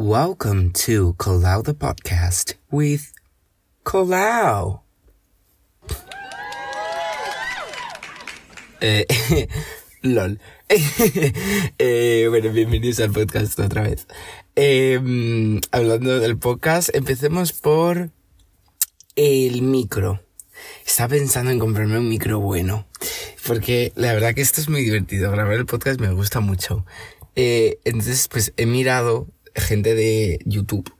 Welcome to Colau the podcast with Colau. Eh, lol. Eh, bueno, bienvenidos al podcast otra vez. Eh, hablando del podcast, empecemos por el micro. Estaba pensando en comprarme un micro bueno. Porque la verdad que esto es muy divertido. Grabar el podcast me gusta mucho. Eh, entonces, pues he mirado gente de YouTube.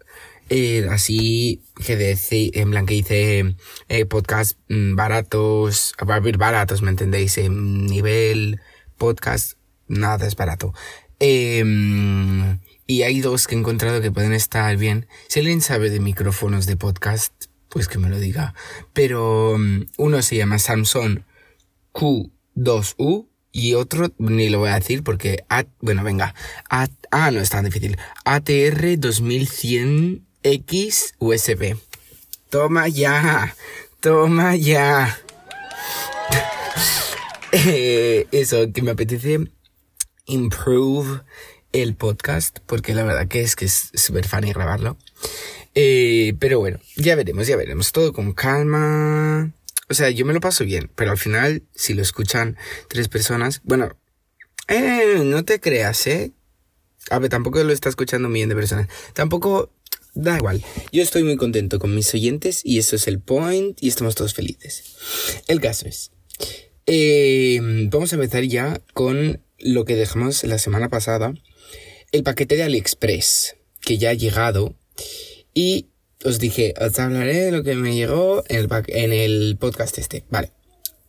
Eh, así que de, en plan que hice eh, podcast mm, baratos, baratos, ¿me entendéis? En nivel podcast, nada es barato. Em, y hay dos que he encontrado que pueden estar bien. Si alguien sabe de micrófonos de podcast, pues que me lo diga. Pero mm, uno se llama Samsung Q2U y otro ni lo voy a decir porque, bueno, venga, ah, no es tan difícil. ATR 2100X USB. Toma ya, toma ya. Eh, eso, que me apetece improve el podcast porque la verdad que es que es súper funny grabarlo. Eh, pero bueno, ya veremos, ya veremos. Todo con calma. O sea, yo me lo paso bien, pero al final, si lo escuchan tres personas, bueno, eh, no te creas, ¿eh? A ver, tampoco lo está escuchando un millón de personas. Tampoco, da igual. Yo estoy muy contento con mis oyentes y eso es el point y estamos todos felices. El caso es, eh, vamos a empezar ya con lo que dejamos la semana pasada, el paquete de AliExpress, que ya ha llegado y os dije, os hablaré de lo que me llegó en el, podcast este. Vale.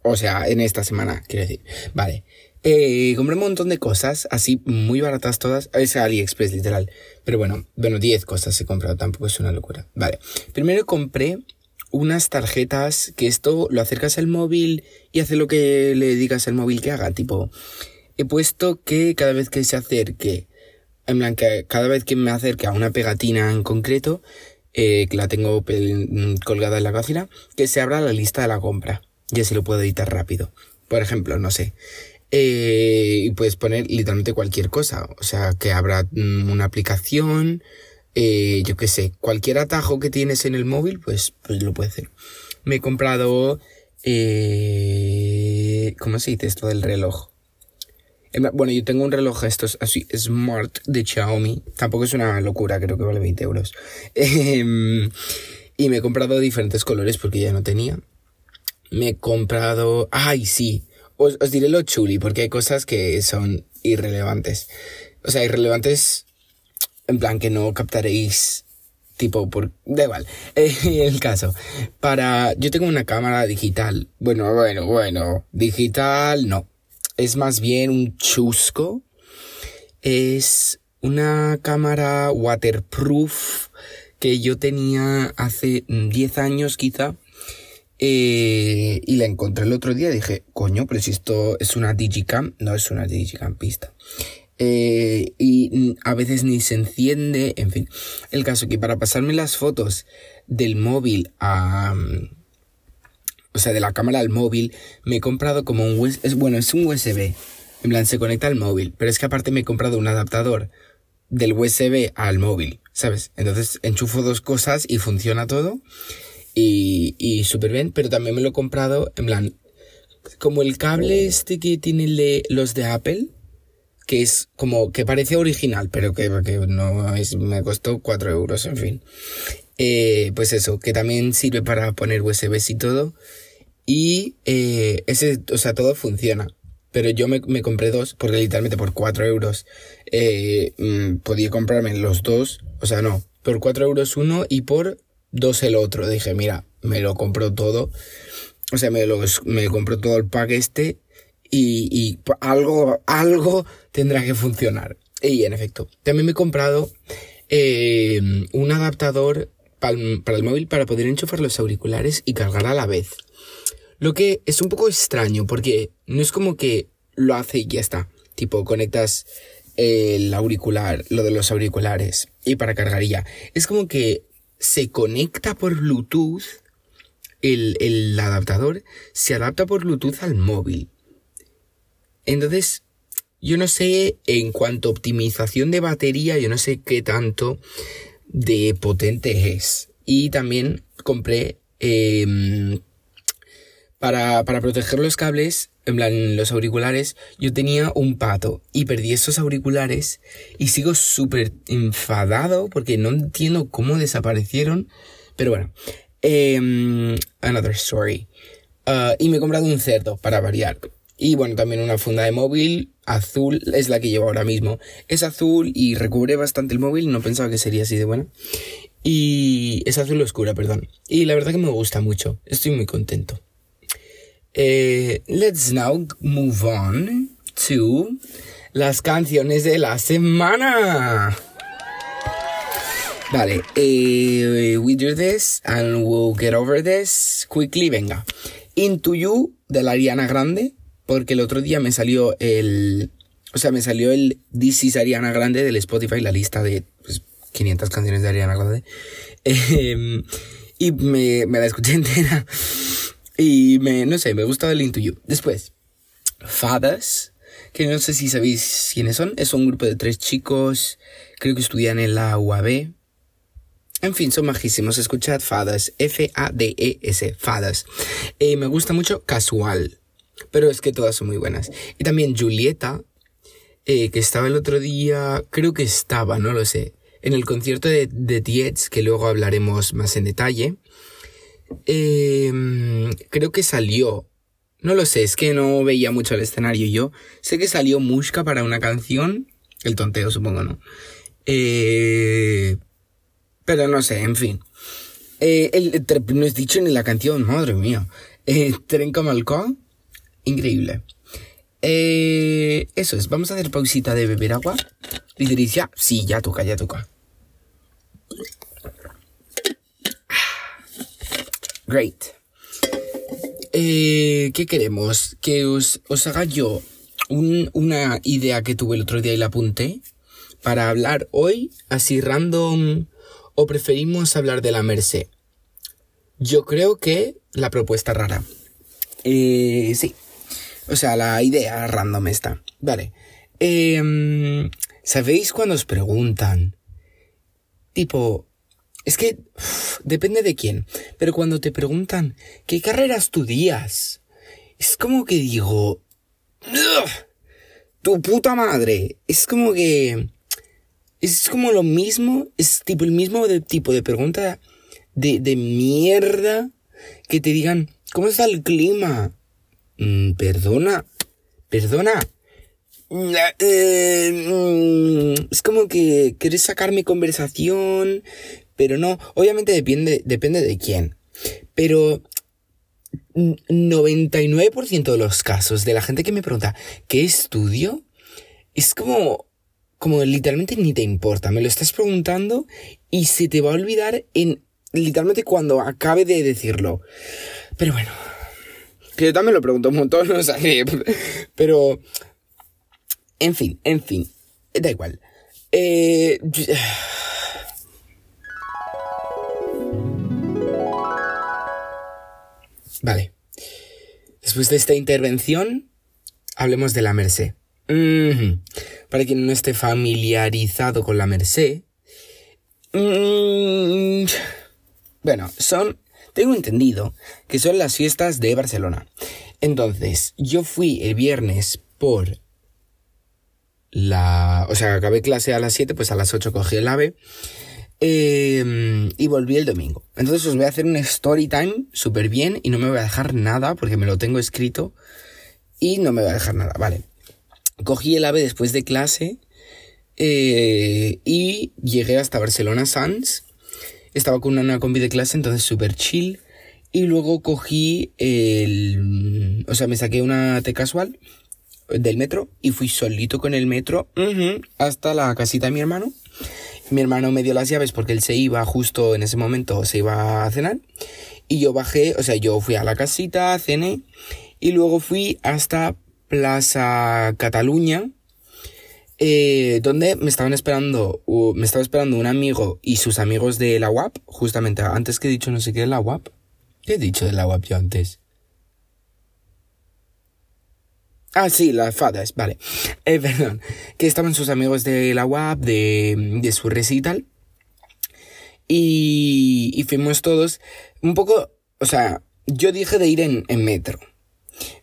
O sea, en esta semana, quiero decir. Vale. Eh, compré un montón de cosas, así muy baratas todas. Es AliExpress, literal. Pero bueno, bueno, 10 cosas he comprado, tampoco es una locura. Vale. Primero compré unas tarjetas que esto lo acercas al móvil y hace lo que le digas al móvil que haga. Tipo, he puesto que cada vez que se acerque, en plan, que cada vez que me acerque a una pegatina en concreto, eh, que la tengo mm, colgada en la cocina, que se abra la lista de la compra. Y así lo puedo editar rápido. Por ejemplo, no sé. Eh, y puedes poner literalmente cualquier cosa. O sea, que abra mm, una aplicación, eh, yo qué sé, cualquier atajo que tienes en el móvil, pues, pues lo puedes hacer. Me he comprado, eh, ¿cómo se dice esto del reloj? Bueno, yo tengo un reloj estos así, Smart de Xiaomi. Tampoco es una locura, creo que vale 20 euros. Em, y me he comprado diferentes colores porque ya no tenía. Me he comprado... ¡Ay, sí! Os, os diré lo chuli porque hay cosas que son irrelevantes. O sea, irrelevantes en plan que no captaréis tipo por da igual el caso para yo tengo una cámara digital bueno bueno bueno digital no es más bien un chusco. Es una cámara waterproof que yo tenía hace 10 años quizá. Eh, y la encontré el otro día dije, coño, pero si esto es una Digicam, no es una Digicam pista. Eh, y a veces ni se enciende, en fin. El caso que para pasarme las fotos del móvil a, o sea, de la cámara al móvil, me he comprado como un bueno, es un USB, en plan se conecta al móvil, pero es que aparte me he comprado un adaptador del USB al móvil, ¿sabes? Entonces enchufo dos cosas y funciona todo y, y súper bien, pero también me lo he comprado en plan, como el cable este que tiene los de Apple, que es como que parece original, pero que, que no es, me costó 4 euros, en fin. Eh, pues eso, que también sirve para poner USBs y todo. Y eh, ese, o sea, todo funciona. Pero yo me, me compré dos, porque literalmente por 4 euros eh, mm, podía comprarme los dos. O sea, no, por 4 euros uno y por dos el otro. Dije, mira, me lo compro todo. O sea, me lo me compro todo el pack este y, y algo, algo tendrá que funcionar. Y en efecto, también me he comprado eh, un adaptador para el, móvil para poder enchufar los auriculares y cargar a la vez. Lo que es un poco extraño porque no es como que lo hace y ya está. Tipo, conectas el auricular, lo de los auriculares y para cargar ya. Es como que se conecta por Bluetooth, el, el adaptador se adapta por Bluetooth al móvil. Entonces, yo no sé, en cuanto a optimización de batería, yo no sé qué tanto de potente es. Y también compré em, para, para proteger los cables, en plan los auriculares, yo tenía un pato y perdí esos auriculares y sigo súper enfadado porque no entiendo cómo desaparecieron. Pero bueno, eh, another story. Uh, y me he comprado un cerdo para variar. Y bueno, también una funda de móvil azul, es la que llevo ahora mismo. Es azul y recubre bastante el móvil, no pensaba que sería así de buena. Y es azul oscura, perdón. Y la verdad que me gusta mucho, estoy muy contento. Eh, let's now move on to las canciones de la semana. Vale, eh, we do this and we'll get over this quickly. Venga. Into You de la Ariana Grande, porque el otro día me salió el. O sea, me salió el This is Ariana Grande del Spotify, la lista de 500 pues, canciones de Ariana Grande. Em, y me, me la escuché entera. Y me, no sé, me gusta el Into You. Después, Fathers, que no sé si sabéis quiénes son. Es un grupo de tres chicos, creo que estudian en la UAB. En fin, son majísimos. Escuchad Fathers. F-A-D-E-S. Fathers. Eh, me gusta mucho Casual. Pero es que todas son muy buenas. Y también Julieta, eh, que estaba el otro día, creo que estaba, no lo sé, en el concierto de, de Tietz, que luego hablaremos más en detalle. Em, creo que salió. No lo sé, es que no veía mucho el escenario yo. Sé que salió Mushka para una canción. El tonteo, supongo, ¿no? Eh, pero no sé, en fin. Eh, el, no es dicho ni la canción, madre mía. Eh, Trenca Malcó, increíble. Eh, eso es, vamos a hacer pausita de beber agua. Lidericia, sí, ya toca, ya toca. Great. Eh, ¿Qué queremos? Que os, os haga yo una idea que tuve el otro día y la apunté para hablar hoy, así random, o preferimos hablar de la Merced. Yo creo que la propuesta rara. Eh, sí. O sea, la idea random está. Vale. Eh, ¿Sabéis cuando os preguntan? Tipo, es que depende de quién, pero cuando te preguntan qué carrera estudias, es como que digo, tu puta madre, es como que es como lo mismo, es tipo el mismo tipo de pregunta de, de mierda que te digan, ¿cómo está el clima? Mm, perdona, perdona. Eh, mm, es como que quieres sacarme conversación, pero no, obviamente depende, depende de quién. Pero 99% de los casos de la gente que me pregunta ¿qué estudio? Es como, como literalmente ni te importa, me lo estás preguntando y se te va a olvidar en literalmente cuando acabe de decirlo. Pero bueno, que yo también lo pregunto un montón, no sé, pero en fin, en fin, da igual. Eh, Vale. Después de esta intervención, hablemos de la Merced. Para quien no esté familiarizado con la Merced, mm, bueno, son, tengo entendido que son las fiestas de Barcelona. Entonces, yo fui el viernes por la, o sea, acabé clase a las 7, pues a las 8 cogí el AVE Em, y volví el domingo. Entonces os voy a hacer un story time súper bien y no me voy a dejar nada porque me lo tengo escrito y no me voy a dejar nada. Vale. Cogí el AVE después de clase eh, y llegué hasta Barcelona Sans. Estaba con una, combi de clase, entonces súper chill. Y luego cogí el... O sea, me saqué una T casual del metro y fui solito con el metro hasta la casita de mi hermano mi hermano me dio las llaves porque él se iba justo en ese momento, se iba a cenar. Y yo bajé, o sea, yo fui a la casita, cené. Y luego fui hasta Plaza Cataluña, eh, donde me estaban esperando, me estaba esperando un amigo y sus amigos de la UAP, justamente antes que he dicho no sé qué de la UAP. ¿Qué he dicho de la UAP yo antes? Ah, sí, las fadas, vale. Eh, perdón. Que estaban sus amigos de la UAP, de, de su res y. Y, fuimos todos un poco, o sea, yo dije de ir en metro.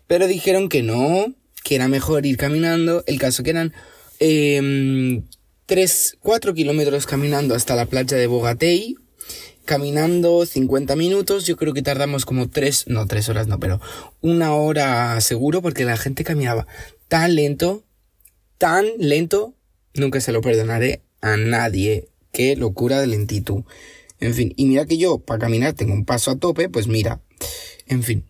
Pero dijeron que no, que era mejor ir caminando. El caso que eran eh, 3, 4 kilómetros caminando hasta la playa de Bogatei. Caminando 50 minutos, yo creo que tardamos como 3, no 3 horas no, pero una hora seguro porque la gente caminaba tan lento, tan lento, nunca se lo perdonaré a nadie. Qué locura de lentitud. En fin, y mira que yo para caminar tengo un paso a tope, pues mira, en fin.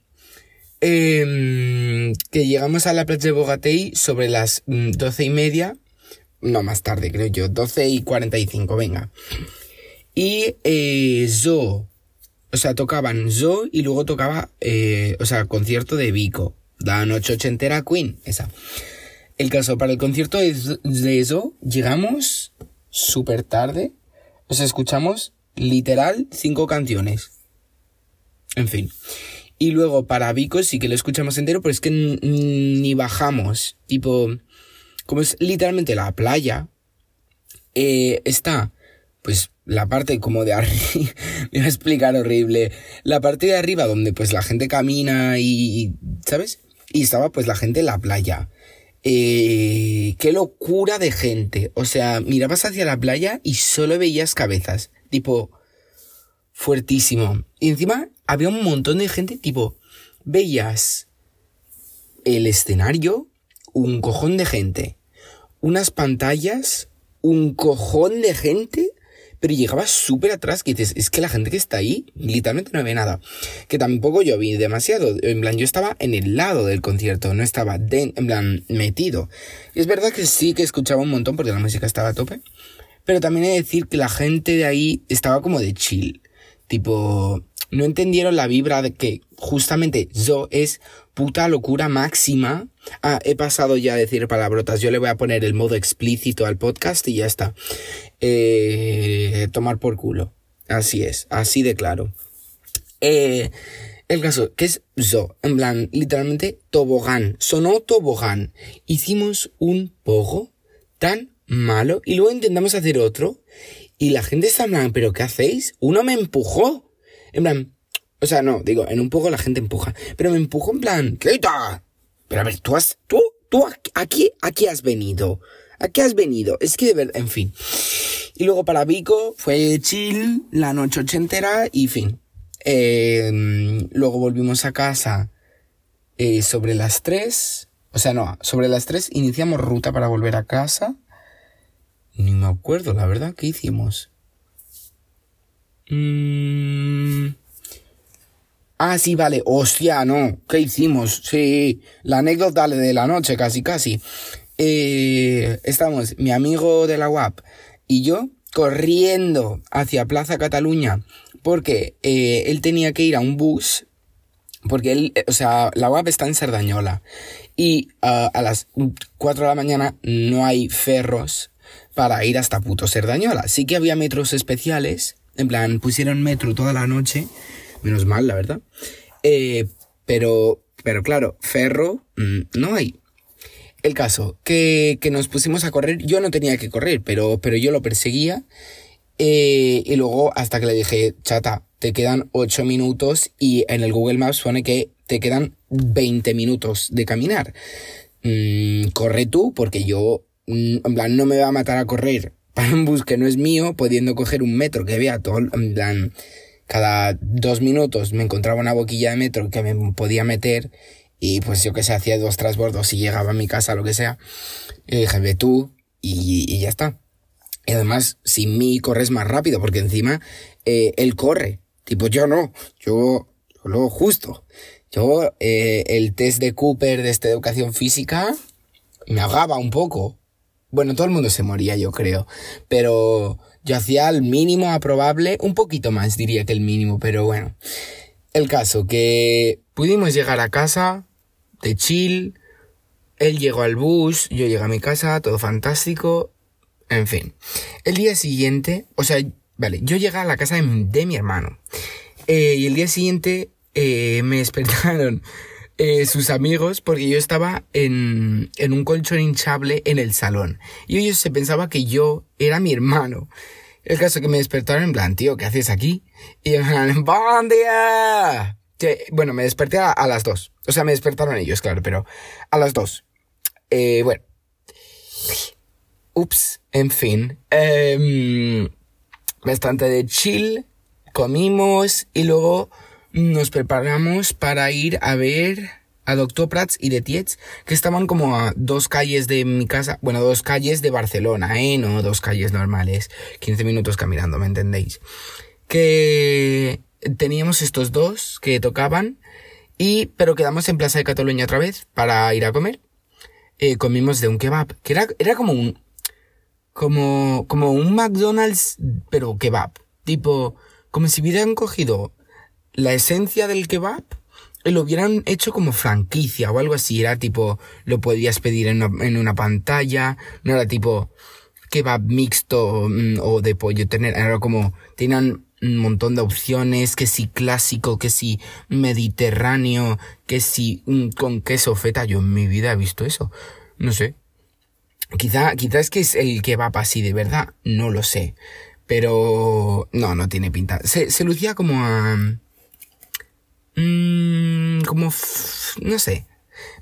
Eh, que llegamos a la playa de Bogatei sobre las mm, doce y media. No, más tarde, creo yo. Doce y cuarenta y cinco, venga. Y eh. O sea, tocaban Zo y luego tocaba, eh, o sea, concierto de Vico. La noche ochentera Queen, esa. El caso, para el concierto de Zo, llegamos súper tarde. O sea, escuchamos literal cinco canciones. En fin. Y luego para Vico sí que lo escuchamos entero, pero es que ni bajamos. Tipo, como es literalmente la playa, eh, está, pues, la parte como de arriba, me voy a explicar horrible, la parte de arriba donde pues la gente camina y, ¿sabes? Y estaba pues la gente en la playa. Eh, qué locura de gente. O sea, mirabas hacia la playa y solo veías cabezas. Tipo, fuertísimo. Y encima había un montón de gente, tipo, veías el escenario, un cojón de gente, unas pantallas, un cojón de gente, pero llegabas súper atrás, que dices, es que la gente que está ahí, literalmente no ve nada. Que tampoco yo vi demasiado, en plan, yo estaba en el lado del concierto, no estaba, en plan, metido. Es verdad que sí que escuchaba un montón porque la música estaba a tope, pero también he de decir que la gente de ahí estaba como de chill. Tipo, no entendieron la vibra de que justamente yo es puta locura máxima. Ah, he pasado ya a decir palabrotas. Yo le voy a poner el modo explícito al podcast y ya está. Eh, tomar por culo. Así es, así de claro. Eh, el caso, que es yo, en plan, literalmente tobogán. Sonó tobogán. Hicimos un poco tan malo y luego intentamos hacer otro y la gente está en plan, ¿pero qué hacéis? Uno me empujó. En plan, o sea, no, digo, en un poco la gente empuja. Pero me empujó en plan, ¡Quita! Pero a ver, tú has, tú, tú aquí, aquí has venido. Aquí has venido. Es que de verdad, en fin. Y luego para Vico fue chill, la noche ochentera y fin. Eh, luego volvimos a casa eh, sobre las tres. O sea, no, sobre las tres iniciamos ruta para volver a casa. Ni me acuerdo, la verdad, ¿qué hicimos? Mm... Ah, sí, vale. Hostia, no. ¿Qué hicimos? Sí, la anécdota de la noche, casi, casi. Eh, estamos, mi amigo de la UAP y yo, corriendo hacia Plaza Cataluña, porque eh, él tenía que ir a un bus, porque él, o sea, la UAP está en Sardañola, y uh, a las 4 de la mañana no hay ferros para ir hasta puto Cerdañola. Sí que había metros especiales, en plan, pusieron metro toda la noche, menos mal, la verdad. Eh, pero, pero claro, ferro mmm, no hay. El caso, que, que, nos pusimos a correr, yo no tenía que correr, pero, pero yo lo perseguía. Eh, y luego hasta que le dije, chata, te quedan 8 minutos y en el Google Maps pone que te quedan 20 minutos de caminar. Mm, corre tú porque yo en plan, no me va a matar a correr para un bus que no es mío, pudiendo coger un metro que vea todo, en plan, cada dos minutos me encontraba una boquilla de metro que me podía meter y pues yo que sé, hacía dos transbordos y llegaba a mi casa, lo que sea, y dije, ve tú y, ya está. Y además, sin mí corres más rápido, porque encima eh, él corre. Tipo, yo no, yo, yo lo justo. Yo, eh, el test de Cooper de esta educación física me ahogaba un poco. Bueno, todo el mundo se moría, yo creo. Pero yo hacía el mínimo aprobable, un poquito más diría que el mínimo, pero bueno. El caso, que pudimos llegar a casa, de chill, él llegó al bus, yo llegué a mi casa, todo fantástico, en fin. El día siguiente, o sea, vale, yo llegué a la casa de, mi, de mi hermano. Eh, y el día siguiente eh, me despertaron eh, sus amigos porque yo estaba en, en un colchón hinchable en el salón. Y ellos se pensaban que yo era mi hermano. El caso que me despertaron en plan, tío, ¿qué haces aquí? Y en plan, ¡Buen día! Que, bueno, me desperté a, las dos. O sea, me despertaron ellos, claro, pero a las dos. Eh, bueno. Ups, en fin. Eh, bastante de chill. Comimos y luego nos preparamos para ir a ver a Doctor Prats y de Tietz, que estaban como a dos calles de mi casa, bueno, dos calles de Barcelona, ¿eh? No dos calles normales, 15 minutos caminando, ¿me entendéis? Que teníamos estos dos que tocaban y, pero quedamos en Plaza de Cataluña otra vez para ir a comer. Eh, comimos de un kebab, que era, era como un, como, como un McDonald's, pero kebab. Tipo, como si hubieran cogido la esencia del kebab y lo hubieran hecho como franquicia o algo así. Era tipo, lo podías pedir en una, en una pantalla, no era tipo kebab mixto mm, o de pollo era como, tenían un montón de opciones, que si clásico, que si mediterráneo, que si con queso feta. Yo en mi vida he visto eso. No sé. Quizá, quizá es que es el kebab así de verdad, no lo sé. Pero no, no tiene pinta. Se, se lucía como a... Mmm, como... no sé.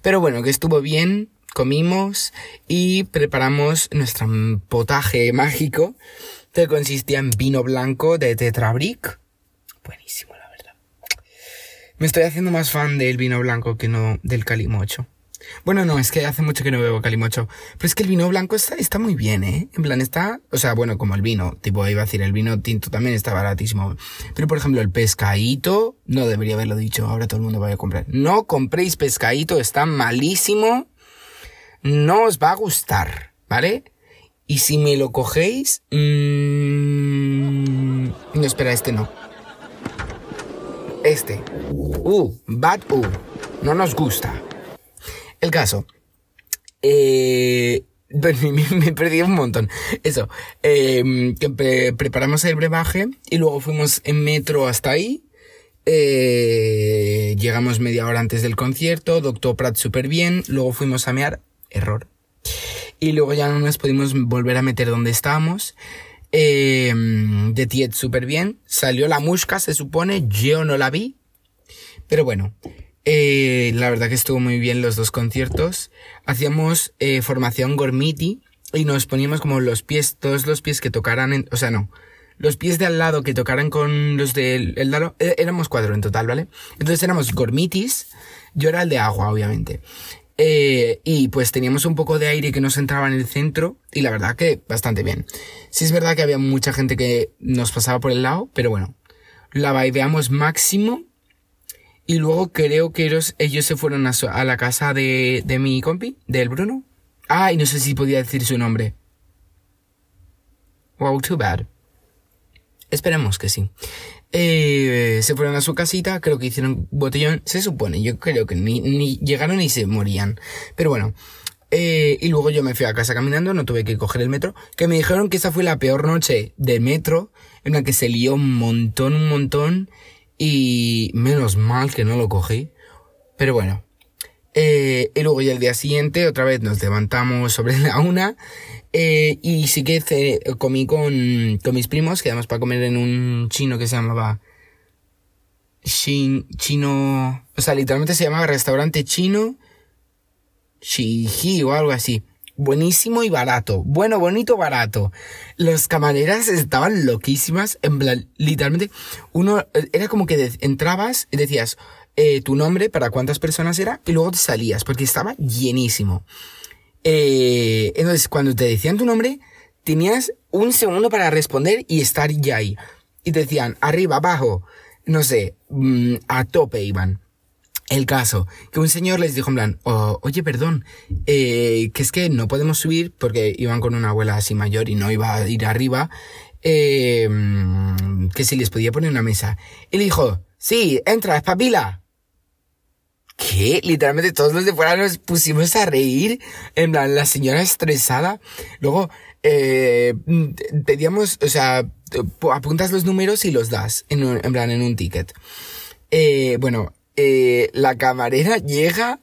Pero bueno, que estuvo bien, comimos y preparamos nuestro potaje mágico que consistía en vino blanco de Tetrabric. Buenísimo, la verdad. Me estoy haciendo más fan del vino blanco que no del calimocho. Bueno, no, es que hace mucho que no bebo calimocho. Pero es que el vino blanco está, está muy bien, ¿eh? En plan, está... O sea, bueno, como el vino. Tipo, iba a decir, el vino tinto también está baratísimo. Pero, por ejemplo, el pescadito... No debería haberlo dicho. Ahora todo el mundo vaya a comprar. No compréis pescadito. Está malísimo. No os va a gustar. ¿Vale? Y si me lo cogéis... Mmm... No, espera, este no. Este. Uh, bad uh. No nos gusta. El caso. Eh, me, perdí un montón. Eso. Que preparamos el brebaje y luego fuimos en metro hasta ahí. Eh, llegamos media hora antes del concierto. Doctor Pratt súper bien. Luego fuimos a mear. Error. Y luego ya no nos pudimos volver a meter donde estábamos. Eh, de Tiet súper bien. Salió la musca, se supone. Yo no la vi. Pero bueno. Eh, la verdad que estuvo muy bien los dos conciertos. Hacíamos eh, formación gormiti y nos poníamos como los pies, todos los pies que tocaran, en, o sea, no, los pies de al lado que tocaran con los del el lado, eh, éramos cuatro en total, ¿vale? Entonces éramos gormitis, yo era el de agua, obviamente. Eh, y pues teníamos un poco de aire que nos entraba en el centro y la verdad que bastante bien. Sí es verdad que había mucha gente que nos pasaba por el lado, pero bueno, la baileamos máximo y luego creo que ellos, ellos se fueron a, a la casa de, de mi compi, del Bruno. Ah, y no sé si podía decir su nombre. Wow, too bad. Esperemos que sí. Eh, se fueron a su casita, creo que hicieron botellón, se supone, yo creo que ni, ni llegaron y se morían. Pero bueno, eh, y luego yo me fui a casa caminando, no tuve que coger el metro, que me dijeron que esa fue la peor noche de metro, en la que se lió un montón, un montón, y menos mal que no lo cogí. Pero bueno. Eh, y luego ya el día siguiente otra vez nos levantamos sobre la una. Eh, y sí que comí con, con mis primos, quedamos para comer en un chino que se llamaba Shin, chino, o sea, literalmente se llamaba restaurante chino Shiji o algo así buenísimo y barato. Bueno, bonito, barato. Las camareras estaban loquísimas. En plan, literalmente, uno, era como que entrabas y decías eh, tu nombre, para cuántas personas era, y luego te salías, porque estaba llenísimo. Eh, entonces, cuando te decían tu nombre, tenías un segundo para responder y estar ya ahí. Y te decían, arriba, abajo, no sé, mm, a tope iban. El caso, que un señor les dijo en plan, oye, perdón, eh, que es que no podemos subir porque iban con una abuela así mayor y no iba a ir arriba, eh, que si les podía poner una mesa. Y le dijo, sí, entra, espabila. ¿Qué? Literalmente todos los de fuera nos pusimos a reír, en plan, la señora estresada. Luego, eh, pedíamos, o sea, apuntas los números y los das, en, en plan, en un ticket. Eh, bueno, eh, la camarera llega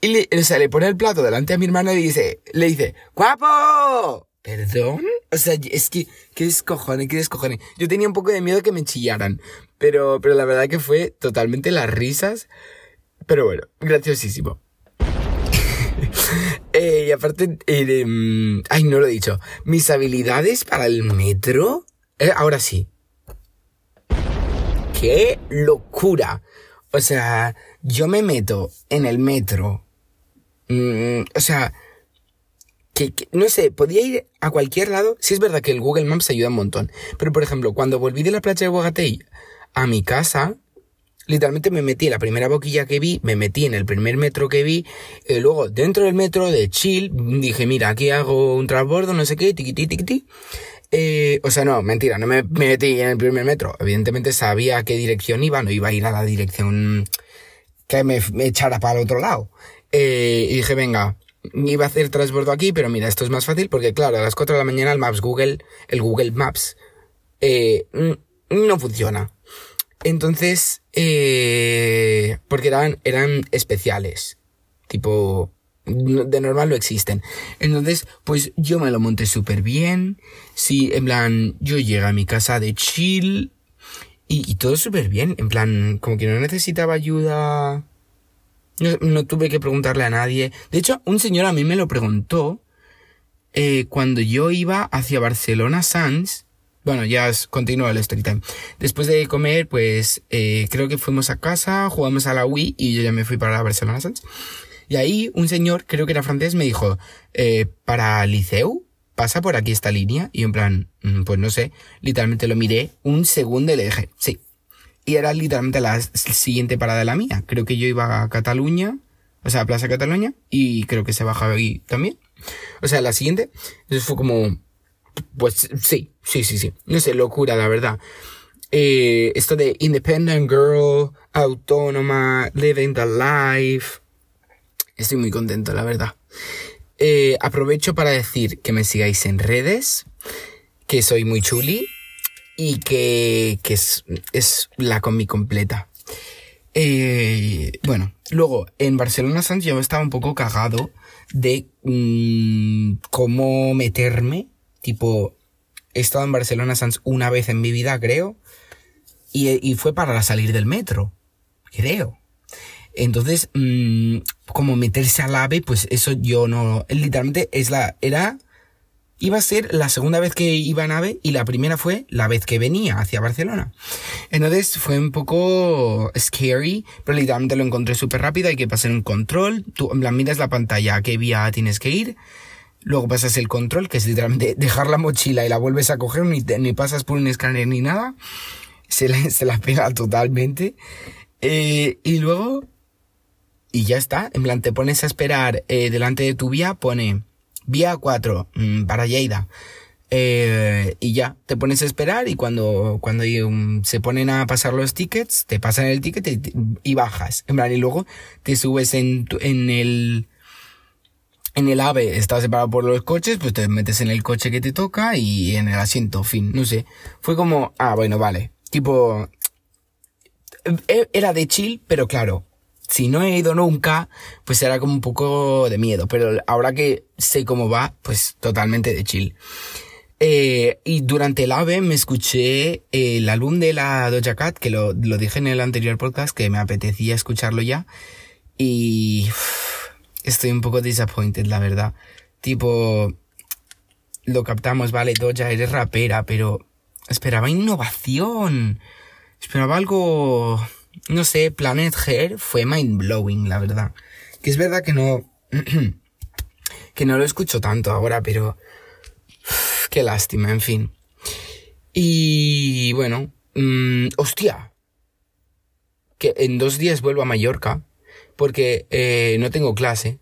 y le, o sea, le pone el plato delante a mi hermana y dice, le dice, ¡guapo! ¿Perdón? O sea, es que, qué descojones, qué descojones. Yo tenía un poco de miedo que me chillaran, pero, pero la verdad que fue totalmente las risas. Pero bueno, graciosísimo. eh, y aparte, eh, mm, ay, no lo he dicho. Mis habilidades para el metro. Eh, ahora sí. ¡Qué locura! O sea, yo me meto en el metro. Mm, o sea, que, no sé, podía ir a cualquier lado. Sí es verdad que el Google Maps ayuda un montón. Pero por ejemplo, cuando volví de la playa de Bogatey a mi casa, literalmente me metí en la primera boquilla que vi, me metí en el primer metro que vi, y luego dentro del metro de chill, dije, mira, aquí hago un transbordo, no sé qué, tiqui, tiqui, tiqui. Eh, o sea, no, mentira, no me, metí en el primer metro. Evidentemente sabía a qué dirección iba, no iba a ir a la dirección que me, echara para el otro lado. Eh, y dije, venga, iba a hacer transbordo aquí, pero mira, esto es más fácil porque, claro, a las 4 de la mañana el Maps Google, el Google Maps, eh, no funciona. Entonces, eh, porque eran, eran especiales. Tipo, de normal no existen. Entonces, pues yo me lo monté súper bien. Sí, en plan, yo llegué a mi casa de chill. Y, todo súper bien. En plan, como que no necesitaba ayuda. No, tuve que preguntarle a nadie. De hecho, un señor a mí me lo preguntó. Eh, cuando yo iba hacia Barcelona Sans bueno, ya continúa el story time. Después de comer, pues eh, creo que fuimos a casa, jugamos a la Wii y yo ya me fui para Barcelona Sans. Y ahí un señor, creo que era francés, me dijo, eh, para Liceu, pasa por aquí esta línea. Y en plan, mm, pues no sé, literalmente lo miré un segundo le dije, sí. Y era literalmente la siguiente parada de la mía. Creo que yo iba a Cataluña, o sea, a Plaza Cataluña, y creo que se bajaba ahí también. O sea, la siguiente. Entonces fue como, pues sí, sí, sí, sí. No sé, locura, la verdad. Eh, esto de independent girl, autónoma, living the life. Estoy muy contento, la verdad. Eh, aprovecho para decir que me sigáis en redes, que soy muy chuli y que, que es, es la mi completa. Eh, bueno, luego en Barcelona Sans yo estaba un poco cagado de mm, cómo meterme Tipo, he estado en Barcelona Sans una vez en mi vida, creo. Y, fue para salir del metro. Creo. Entonces, mm, como meterse al AVE, pues eso yo no. Literalmente es la. Era. Iba a ser la segunda vez que iba en AVE y la primera fue la vez que venía hacia Barcelona. Entonces fue un poco scary, pero literalmente lo encontré súper rápido. Hay que pasar un control. Tú, en plan, miras la pantalla a qué vía tienes que ir Luego pasas el control, que es literalmente dejar la mochila y la vuelves a coger, ni, ni pasas por un escáner ni nada. Se, se la pega totalmente. Eh, y luego... Y ya está. En plan, te pones a esperar eh, delante de tu vía, pone vía 4 mm, para Lleida. Eh, y ya, te pones a esperar y cuando, cuando se ponen a pasar los tickets, te pasan el ticket y, y bajas. En plan, y luego te subes en, en el en el AVE está separado por los coches, pues te metes en el coche que te toca y en el asiento, fin, no sé. Fue como, ah, bueno, vale. Tipo, e, era de chill, pero claro, si no he ido nunca, pues era como un poco de miedo, pero ahora que sé cómo va, pues totalmente de chill. Eh, y durante el AVE me escuché el álbum de la Doja Cat, que lo, lo dije en el anterior podcast, que me apetecía escucharlo ya. Y estoy un poco disappointed, la verdad. Tipo, lo captamos, vale, Doja, eres rapera, pero esperaba innovación. Esperaba algo, no sé, Planet Hair fue mind blowing, la verdad. Que es verdad que no, que no lo escucho tanto ahora, pero qué lástima, en fin. Y bueno, mm, hostia, que en dos días vuelvo a Mallorca porque eh, no tengo clase.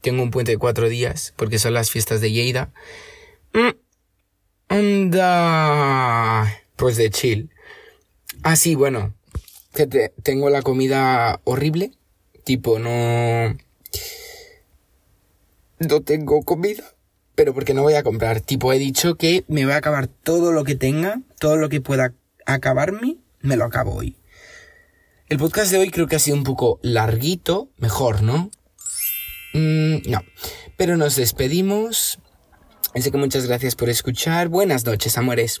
Tengo un puente de cuatro días porque son las fiestas de Lleida. Mm, anda. Pues de chill. Ah, sí, bueno. Que tengo la comida horrible. Tipo, no... No tengo comida. Pero porque no voy a comprar. Tipo, he dicho que me voy a acabar todo lo que tenga. Todo lo que pueda acabarme. Me lo acabo hoy. El podcast de hoy creo que ha sido un poco larguito, mejor, ¿no? Mm, no. Pero nos despedimos. Así que muchas gracias por escuchar. Buenas noches, amores.